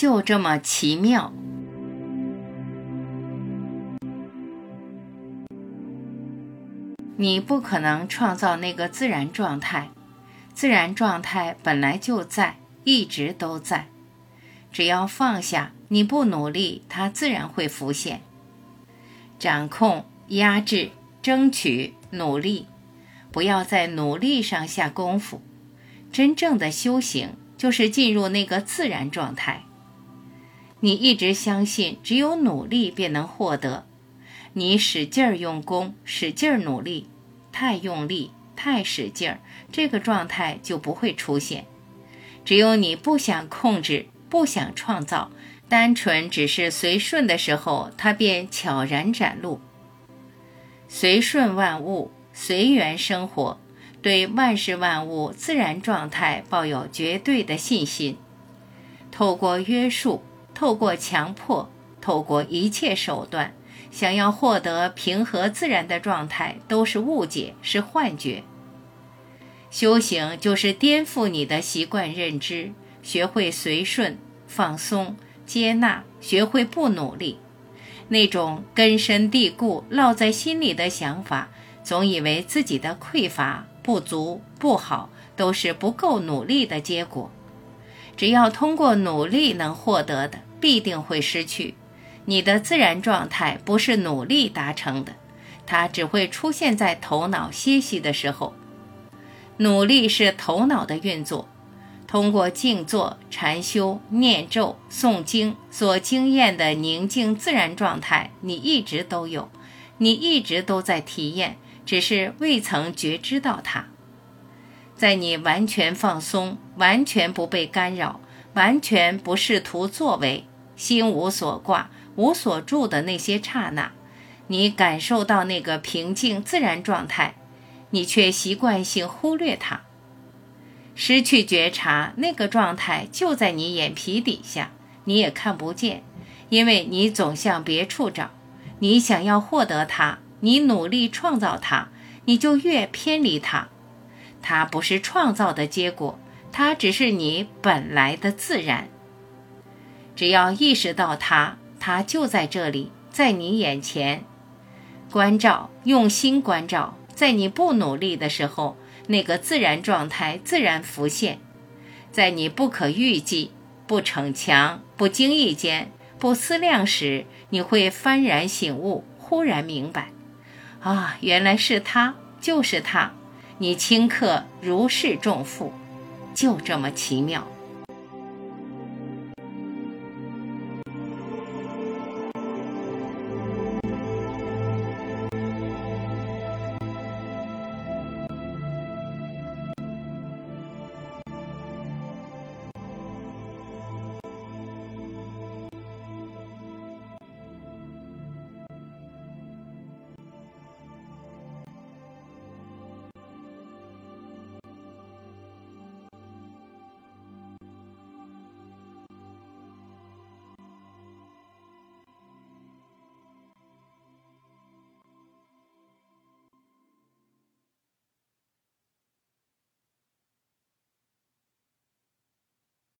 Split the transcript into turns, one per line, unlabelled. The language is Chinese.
就这么奇妙。你不可能创造那个自然状态，自然状态本来就在，一直都在。只要放下，你不努力，它自然会浮现。掌控、压制、争取、努力，不要在努力上下功夫。真正的修行就是进入那个自然状态。你一直相信只有努力便能获得，你使劲儿用功，使劲儿努力。太用力，太使劲儿，这个状态就不会出现。只有你不想控制，不想创造，单纯只是随顺的时候，它便悄然展露。随顺万物，随缘生活，对万事万物自然状态抱有绝对的信心。透过约束，透过强迫，透过一切手段。想要获得平和自然的状态，都是误解，是幻觉。修行就是颠覆你的习惯认知，学会随顺、放松、接纳，学会不努力。那种根深蒂固、烙在心里的想法，总以为自己的匮乏、不足、不好，都是不够努力的结果。只要通过努力能获得的，必定会失去。你的自然状态不是努力达成的，它只会出现在头脑歇息的时候。努力是头脑的运作，通过静坐、禅修、念咒、诵经所经验的宁静自然状态，你一直都有，你一直都在体验，只是未曾觉知到它。在你完全放松、完全不被干扰、完全不试图作为、心无所挂。无所住的那些刹那，你感受到那个平静自然状态，你却习惯性忽略它，失去觉察。那个状态就在你眼皮底下，你也看不见，因为你总向别处找。你想要获得它，你努力创造它，你就越偏离它。它不是创造的结果，它只是你本来的自然。只要意识到它。它就在这里，在你眼前，关照，用心关照。在你不努力的时候，那个自然状态自然浮现；在你不可预计、不逞强、不经意间、不思量时，你会幡然醒悟，忽然明白：啊，原来是他，就是他！你顷刻如释重负，就这么奇妙。